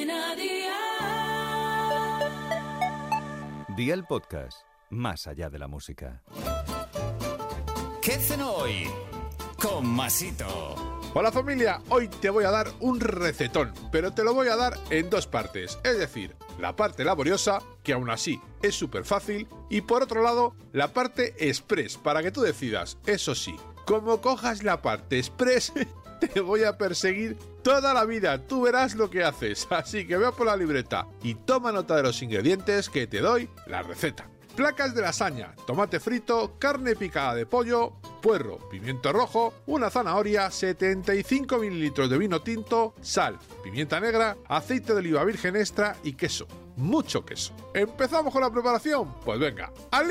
Cadena Dial. Día el podcast, más allá de la música. ¿Qué cenó hoy? Con Masito. Hola familia, hoy te voy a dar un recetón, pero te lo voy a dar en dos partes, es decir, la parte laboriosa, que aún así es súper fácil, y por otro lado, la parte express, para que tú decidas, eso sí, como cojas la parte express, te voy a perseguir toda la vida, tú verás lo que haces, así que ve por la libreta y toma nota de los ingredientes que te doy la receta. Placas de lasaña, tomate frito, carne picada de pollo, puerro, pimiento rojo, una zanahoria, 75 mililitros de vino tinto, sal, pimienta negra, aceite de oliva virgen extra y queso. Mucho queso. ¿Empezamos con la preparación? Pues venga, ¡al!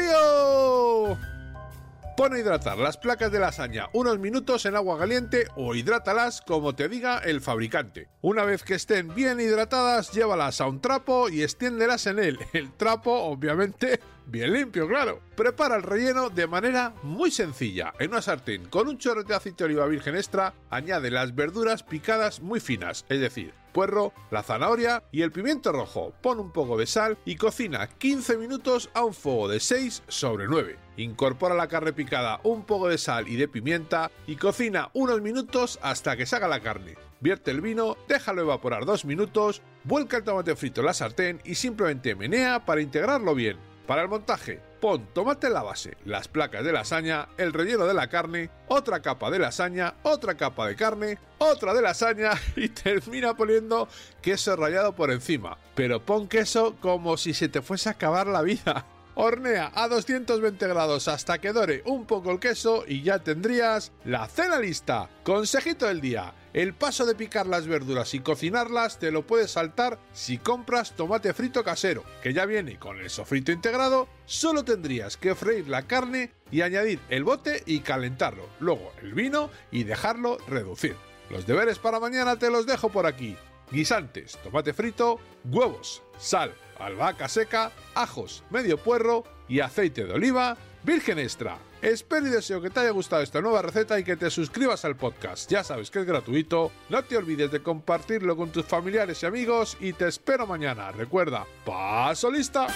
Pon a hidratar las placas de lasaña unos minutos en agua caliente o hidrátalas como te diga el fabricante. Una vez que estén bien hidratadas, llévalas a un trapo y extiéndelas en él. El trapo, obviamente, bien limpio, claro. Prepara el relleno de manera muy sencilla. En una sartén con un chorro de aceite de oliva virgen extra, añade las verduras picadas muy finas, es decir, puerro, la zanahoria y el pimiento rojo. Pon un poco de sal y cocina 15 minutos a un fuego de 6 sobre 9. Incorpora la carne picada, un poco de sal y de pimienta y cocina unos minutos hasta que salga la carne. Vierte el vino, déjalo evaporar 2 minutos, vuelca el tomate frito en la sartén y simplemente menea para integrarlo bien. Para el montaje, pon tomate en la base, las placas de lasaña, el relleno de la carne, otra capa de lasaña, otra capa de carne, otra de lasaña y termina poniendo queso rallado por encima. Pero pon queso como si se te fuese a acabar la vida. Hornea a 220 grados hasta que dore un poco el queso y ya tendrías la cena lista. Consejito del día. El paso de picar las verduras y cocinarlas te lo puedes saltar si compras tomate frito casero, que ya viene con el sofrito integrado, solo tendrías que freír la carne y añadir el bote y calentarlo, luego el vino y dejarlo reducir. Los deberes para mañana te los dejo por aquí. Guisantes, tomate frito, huevos, sal, albahaca seca, ajos, medio puerro y aceite de oliva virgen extra. Espero y deseo que te haya gustado esta nueva receta y que te suscribas al podcast. Ya sabes que es gratuito. No te olvides de compartirlo con tus familiares y amigos y te espero mañana. Recuerda, paso lista.